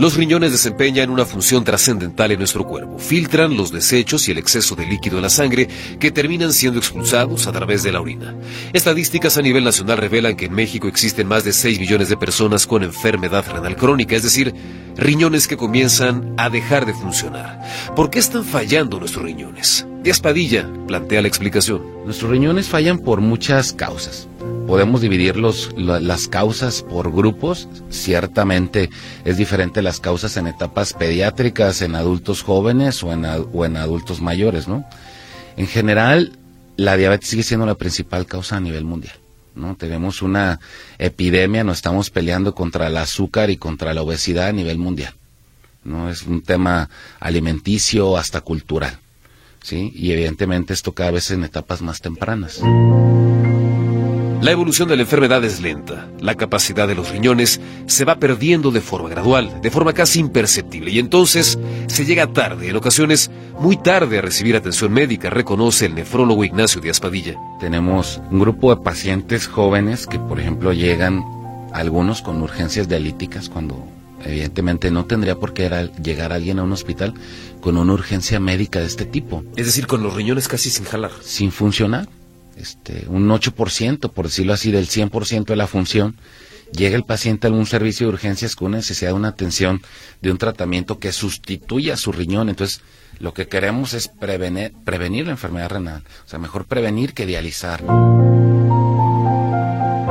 Los riñones desempeñan una función trascendental en nuestro cuerpo. Filtran los desechos y el exceso de líquido en la sangre que terminan siendo expulsados a través de la orina. Estadísticas a nivel nacional revelan que en México existen más de 6 millones de personas con enfermedad renal crónica, es decir, riñones que comienzan a dejar de funcionar. ¿Por qué están fallando nuestros riñones? Díaz Padilla plantea la explicación. Nuestros riñones fallan por muchas causas. Podemos dividir los, las causas por grupos. Ciertamente es diferente las causas en etapas pediátricas, en adultos jóvenes o en, adultos mayores, ¿no? En general, la diabetes sigue siendo la principal causa a nivel mundial. ¿no? Tenemos una epidemia, nos estamos peleando contra el azúcar y contra la obesidad a nivel mundial. ¿no? Es un tema alimenticio hasta cultural. ¿sí? Y evidentemente esto cada vez en etapas más tempranas. La evolución de la enfermedad es lenta. La capacidad de los riñones se va perdiendo de forma gradual, de forma casi imperceptible, y entonces se llega tarde, en ocasiones muy tarde, a recibir atención médica, reconoce el nefrólogo Ignacio Díaz Padilla. Tenemos un grupo de pacientes jóvenes que, por ejemplo, llegan algunos con urgencias dialíticas cuando evidentemente no tendría por qué llegar alguien a un hospital con una urgencia médica de este tipo. Es decir, con los riñones casi sin jalar. Sin funcionar este, un 8%, por decirlo así, del 100% de la función, llega el paciente a algún servicio de urgencias con necesidad de una atención, de un tratamiento que sustituya su riñón. Entonces, lo que queremos es prevenir, prevenir la enfermedad renal. O sea, mejor prevenir que dializar.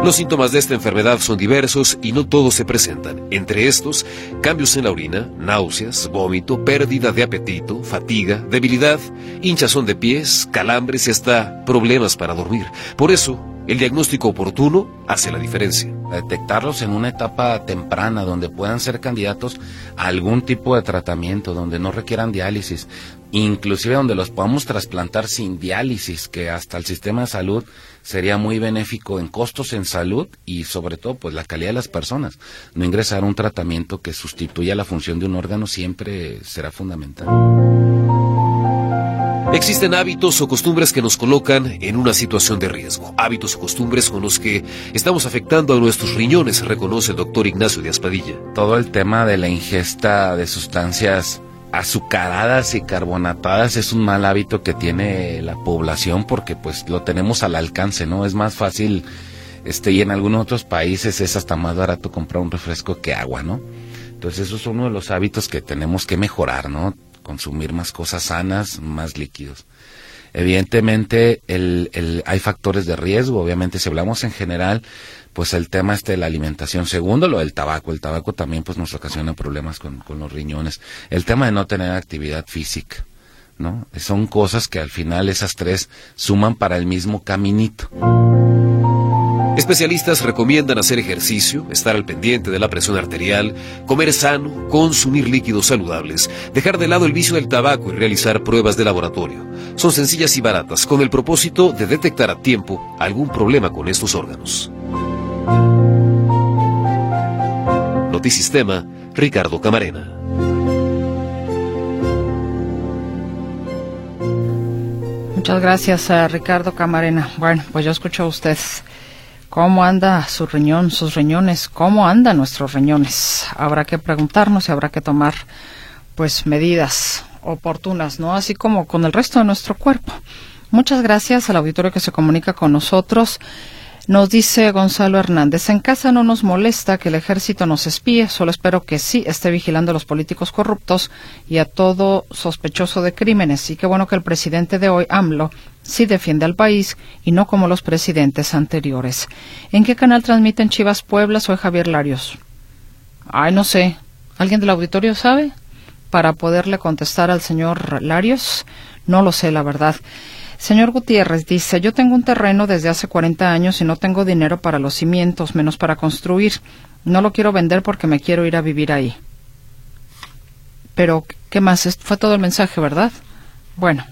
Los síntomas de esta enfermedad son diversos y no todos se presentan. Entre estos, cambios en la orina, náuseas, vómito, pérdida de apetito, fatiga, debilidad, hinchazón de pies, calambres y hasta problemas para dormir. Por eso, el diagnóstico oportuno hace la diferencia. Detectarlos en una etapa temprana donde puedan ser candidatos a algún tipo de tratamiento, donde no requieran diálisis, inclusive donde los podamos trasplantar sin diálisis, que hasta el sistema de salud sería muy benéfico en costos en salud y sobre todo pues la calidad de las personas. No ingresar a un tratamiento que sustituya la función de un órgano siempre será fundamental. Existen hábitos o costumbres que nos colocan en una situación de riesgo. Hábitos o costumbres con los que estamos afectando a nuestros riñones, reconoce el doctor Ignacio de Aspadilla. Todo el tema de la ingesta de sustancias azucaradas y carbonatadas es un mal hábito que tiene la población porque pues lo tenemos al alcance, ¿no? Es más fácil, este, y en algunos otros países es hasta más barato comprar un refresco que agua, ¿no? Entonces eso es uno de los hábitos que tenemos que mejorar, ¿no? consumir más cosas sanas, más líquidos. Evidentemente el, hay factores de riesgo, obviamente si hablamos en general, pues el tema este de la alimentación. Segundo, lo del tabaco. El tabaco también pues nos ocasiona problemas con, con los riñones. El tema de no tener actividad física, ¿no? Son cosas que al final esas tres suman para el mismo caminito. Especialistas recomiendan hacer ejercicio, estar al pendiente de la presión arterial, comer sano, consumir líquidos saludables, dejar de lado el vicio del tabaco y realizar pruebas de laboratorio. Son sencillas y baratas con el propósito de detectar a tiempo algún problema con estos órganos. Notisistema, Ricardo Camarena. Muchas gracias a Ricardo Camarena. Bueno, pues yo escucho a ustedes. ¿Cómo anda su riñón, sus riñones? ¿Cómo andan nuestros riñones? Habrá que preguntarnos y habrá que tomar pues medidas oportunas, ¿no? Así como con el resto de nuestro cuerpo. Muchas gracias al auditorio que se comunica con nosotros. Nos dice Gonzalo Hernández, en casa no nos molesta que el ejército nos espíe, solo espero que sí esté vigilando a los políticos corruptos y a todo sospechoso de crímenes. Y qué bueno que el presidente de hoy, AMLO, sí defiende al país y no como los presidentes anteriores. ¿En qué canal transmiten Chivas Puebla? Soy Javier Larios. Ay, no sé. ¿Alguien del auditorio sabe? Para poderle contestar al señor Larios. No lo sé, la verdad. Señor Gutiérrez dice, yo tengo un terreno desde hace 40 años y no tengo dinero para los cimientos, menos para construir. No lo quiero vender porque me quiero ir a vivir ahí. Pero, ¿qué más? Fue todo el mensaje, ¿verdad? Bueno,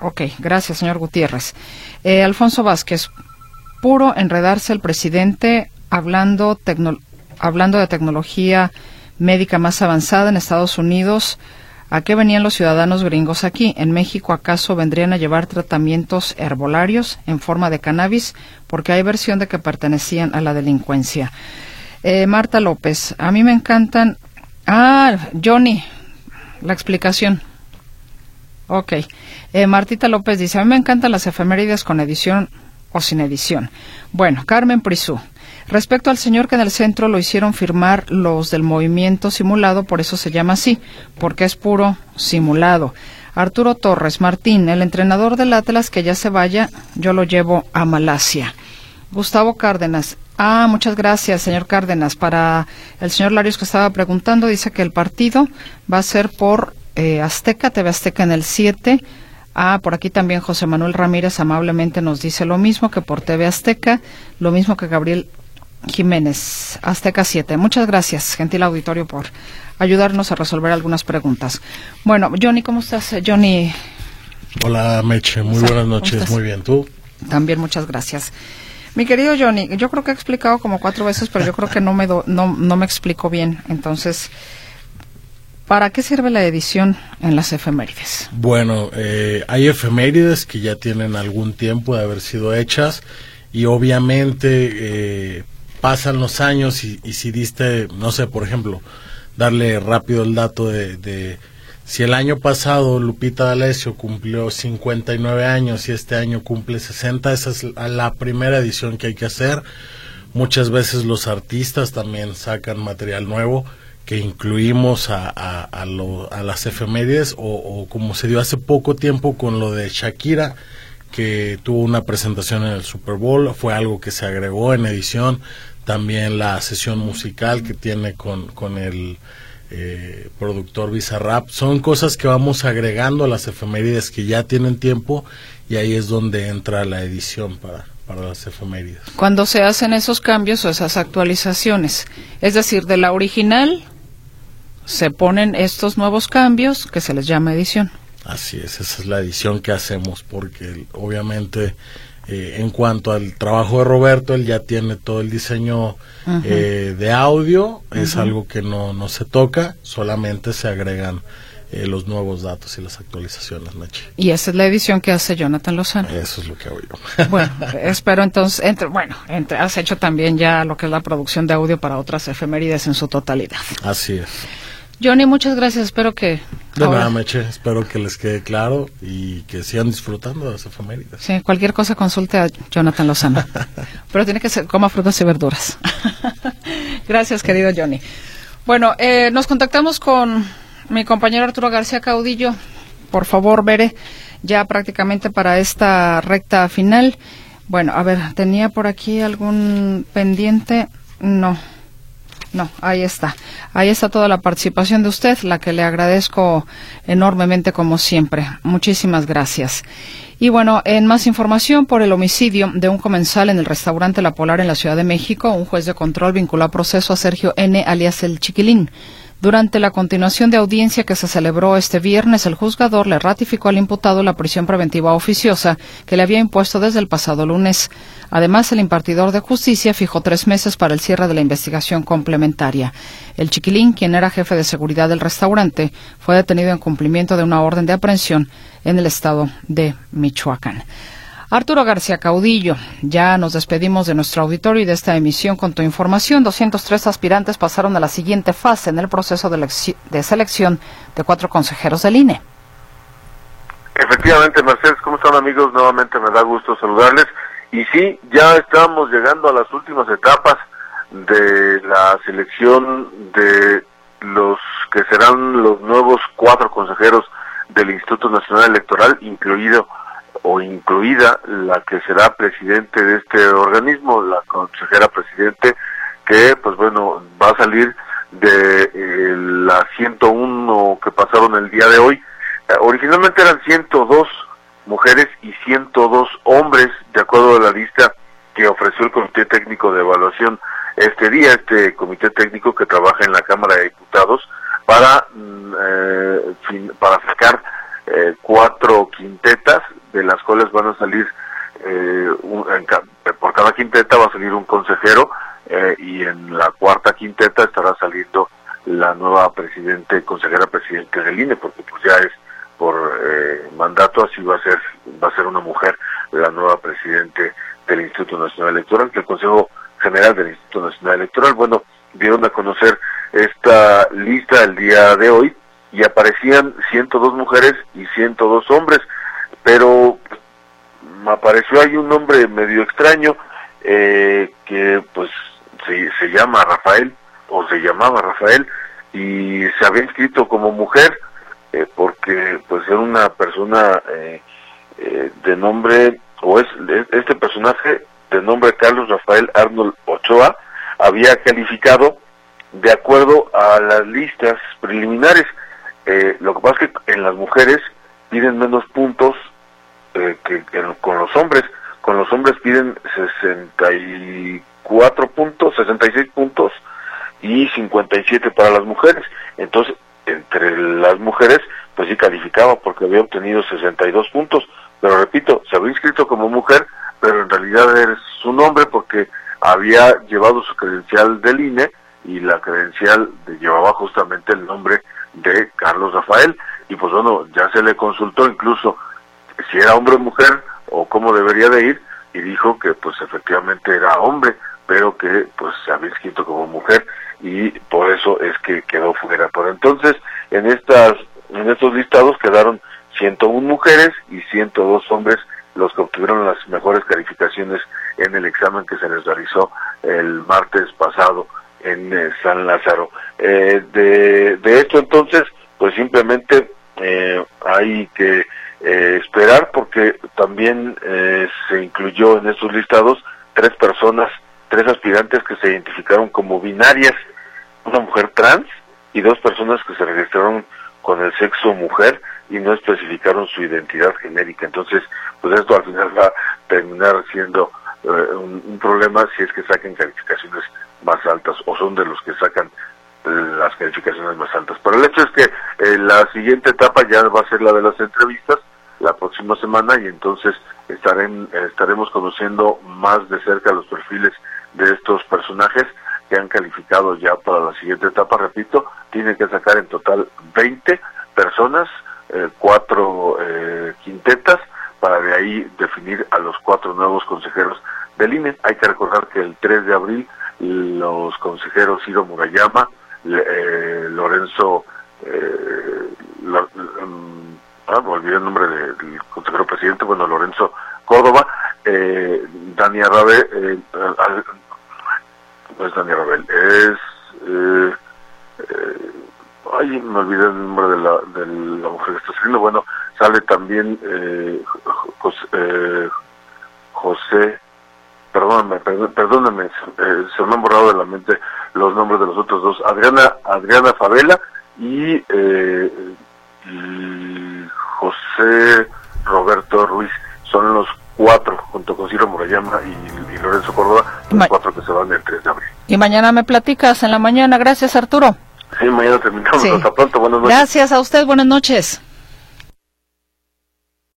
Ok, gracias, señor Gutiérrez. Eh, Alfonso Vázquez, puro enredarse el presidente hablando, hablando de tecnología médica más avanzada en Estados Unidos. ¿A qué venían los ciudadanos gringos aquí? ¿En México acaso vendrían a llevar tratamientos herbolarios en forma de cannabis? Porque hay versión de que pertenecían a la delincuencia. Eh, Marta López, a mí me encantan. Ah, Johnny, la explicación. Ok. Eh, Martita López dice, a mí me encantan las efemérides con edición o sin edición. Bueno, Carmen Prisú. Respecto al señor que en el centro lo hicieron firmar los del movimiento simulado, por eso se llama así, porque es puro simulado. Arturo Torres Martín, el entrenador del Atlas, que ya se vaya, yo lo llevo a Malasia. Gustavo Cárdenas. Ah, muchas gracias, señor Cárdenas. Para el señor Larios que estaba preguntando, dice que el partido va a ser por eh, Azteca, TV Azteca en el 7. Ah, por aquí también José Manuel Ramírez amablemente nos dice lo mismo que por TV Azteca, lo mismo que Gabriel Jiménez, Azteca 7. Muchas gracias, gentil auditorio, por ayudarnos a resolver algunas preguntas. Bueno, Johnny, ¿cómo estás? Johnny. Hola, Meche, muy buenas noches, muy bien, ¿tú? También muchas gracias. Mi querido Johnny, yo creo que he explicado como cuatro veces, pero yo creo que no me, no, no me explico bien. Entonces, ¿para qué sirve la edición en las efemérides? Bueno, eh, hay efemérides que ya tienen algún tiempo de haber sido hechas y obviamente eh, pasan los años y, si diste, no sé, por ejemplo, darle rápido el dato de, si el año pasado Lupita D'Alessio cumplió 59 años y este año cumple 60, esa es la primera edición que hay que hacer. Muchas veces los artistas también sacan material nuevo que incluimos a, a, las efemérides o, como se dio hace poco tiempo con lo de Shakira que tuvo una presentación en el Super Bowl, fue algo que se agregó en edición también la sesión musical que tiene con, con el eh, productor Bizarrap. Son cosas que vamos agregando a las efemérides que ya tienen tiempo y ahí es donde entra la edición para, para las efemérides. Cuando se hacen esos cambios o esas actualizaciones, es decir, de la original se ponen estos nuevos cambios que se les llama edición. Así es, esa es la edición que hacemos porque obviamente eh, en cuanto al trabajo de Roberto, él ya tiene todo el diseño eh, de audio, es algo que no, no se toca, solamente se agregan eh, los nuevos datos y las actualizaciones, Nachi. Y esa es la edición que hace Jonathan Lozano. Eso es lo que hago yo. Bueno, espero entonces, entre, bueno, entre, has hecho también ya lo que es la producción de audio para otras efemérides en su totalidad. Así es. Johnny, muchas gracias. Espero que. De nada, Meche. Espero que les quede claro y que sigan disfrutando de las efemérides. Sí, cualquier cosa consulte a Jonathan Lozano. Pero tiene que ser, coma frutas y verduras. gracias, querido Johnny. Bueno, eh, nos contactamos con mi compañero Arturo García Caudillo. Por favor, Bere, ya prácticamente para esta recta final. Bueno, a ver, ¿tenía por aquí algún pendiente? No. No, ahí está. Ahí está toda la participación de usted, la que le agradezco enormemente como siempre. Muchísimas gracias. Y bueno, en más información por el homicidio de un comensal en el restaurante La Polar en la Ciudad de México, un juez de control vinculó a proceso a Sergio N. alias el Chiquilín. Durante la continuación de audiencia que se celebró este viernes, el juzgador le ratificó al imputado la prisión preventiva oficiosa que le había impuesto desde el pasado lunes. Además, el impartidor de justicia fijó tres meses para el cierre de la investigación complementaria. El chiquilín, quien era jefe de seguridad del restaurante, fue detenido en cumplimiento de una orden de aprehensión en el estado de Michoacán. Arturo García Caudillo, ya nos despedimos de nuestro auditorio y de esta emisión con tu información. 203 aspirantes pasaron a la siguiente fase en el proceso de, selección de cuatro consejeros del INE. Efectivamente, Mercedes, ¿cómo están amigos? Nuevamente me da gusto saludarles. Y sí, ya estamos llegando a las últimas etapas de la selección de los que serán los nuevos cuatro consejeros del Instituto Nacional Electoral, incluido o incluida la que será presidente de este organismo, la consejera presidente, que pues bueno, va a salir de eh, la 101 que pasaron el día de hoy. Eh, originalmente eran 102 mujeres y 102 hombres, de acuerdo a la lista que ofreció el Comité Técnico de Evaluación este día, este comité técnico que trabaja en la Cámara de Diputados, para, mm, eh, para sacar cuatro quintetas de las cuales van a salir, eh, por cada quinteta va a salir un consejero eh, y en la cuarta quinteta estará saliendo la nueva presidente, consejera presidente del INE, porque pues ya es por eh, mandato, así va a ser, va a ser una mujer la nueva presidente del Instituto Nacional Electoral, que el Consejo General del Instituto Nacional Electoral, bueno, dieron a conocer esta lista el día de hoy y aparecían 102 mujeres y 102 hombres, pero me apareció ahí un nombre medio extraño eh, que pues se, se llama Rafael o se llamaba Rafael y se había inscrito como mujer eh, porque pues era una persona eh, eh, de nombre o es este personaje de nombre Carlos Rafael Arnold Ochoa había calificado de acuerdo a las listas preliminares eh, lo que pasa es que en las mujeres piden menos puntos eh, que, que con los hombres. Con los hombres piden 64 puntos, 66 puntos y 57 para las mujeres. Entonces, entre las mujeres, pues sí calificaba porque había obtenido 62 puntos. Pero repito, se había inscrito como mujer, pero en realidad es su nombre porque había llevado su credencial del INE y la credencial de, llevaba justamente el nombre de Carlos Rafael y pues bueno, ya se le consultó incluso si era hombre o mujer o cómo debería de ir y dijo que pues efectivamente era hombre, pero que pues se había inscrito como mujer y por eso es que quedó fuera. Por entonces, en estas en estos listados quedaron 101 mujeres y 102 hombres los que obtuvieron las mejores calificaciones en el examen que se les realizó el martes pasado en eh, San Lázaro. Eh, de, de esto entonces, pues simplemente eh, hay que eh, esperar porque también eh, se incluyó en estos listados tres personas, tres aspirantes que se identificaron como binarias, una mujer trans y dos personas que se registraron con el sexo mujer y no especificaron su identidad genérica. Entonces, pues esto al final va a terminar siendo eh, un, un problema si es que saquen calificaciones más altas o son de los que sacan las calificaciones más altas. Pero el hecho es que eh, la siguiente etapa ya va a ser la de las entrevistas la próxima semana y entonces estaren, estaremos conociendo más de cerca los perfiles de estos personajes que han calificado ya para la siguiente etapa. Repito, tienen que sacar en total 20 personas, eh, cuatro eh, quintetas, para de ahí definir a los cuatro nuevos consejeros del INE. Hay que recordar que el 3 de abril los consejeros Ciro Murayama, eh, Lorenzo, eh, lo, um, ah, olvidé el nombre de, del consejero presidente, bueno, Lorenzo Córdoba, eh, Dani Arabe, eh, no es Dani es, eh, eh, ay, me olvidé el nombre de la, de la mujer que está saliendo, bueno, sale también eh, José, José perdóname, perdóname, eh, se me han borrado de la mente los nombres de los otros dos, Adriana, Adriana Favela y, eh, y José Roberto Ruiz, son los cuatro, junto con Ciro Murayama y, y Lorenzo Córdoba, los Ma cuatro que se van el 3 de abril. Y mañana me platicas en la mañana. Gracias, Arturo. Sí, mañana terminamos. Sí. Hasta pronto, buenas noches. Gracias a usted. Buenas noches.